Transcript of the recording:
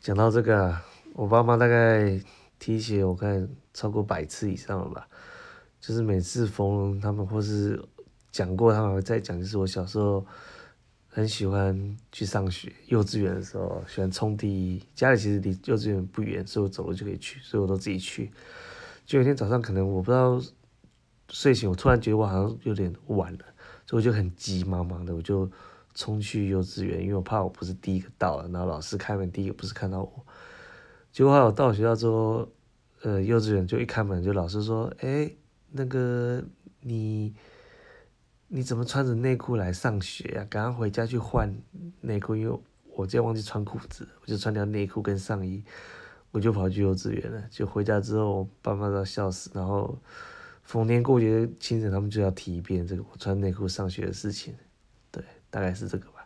讲到这个，我爸妈大概提醒我看超过百次以上了吧，就是每次逢他们或是讲过，他们会再讲，就是我小时候很喜欢去上学，幼稚园的时候喜欢冲第一，家里其实离幼稚园不远，所以我走路就可以去，所以我都自己去。就有一天早上，可能我不知道睡醒，我突然觉得我好像有点晚了，所以我就很急忙忙的，我就。冲去幼稚园，因为我怕我不是第一个到了，然后老师开门第一个不是看到我。结果后来我到学校之后，呃，幼稚园就一开门，就老师说：“哎，那个你你怎么穿着内裤来上学呀？赶快回家去换内裤，因为我今天忘记穿裤子，我就穿条内裤跟上衣，我就跑去幼稚园了。就回家之后，我爸妈都要笑死。然后逢年过节清晨，他们就要提一遍这个我穿内裤上学的事情。”大概是这个吧。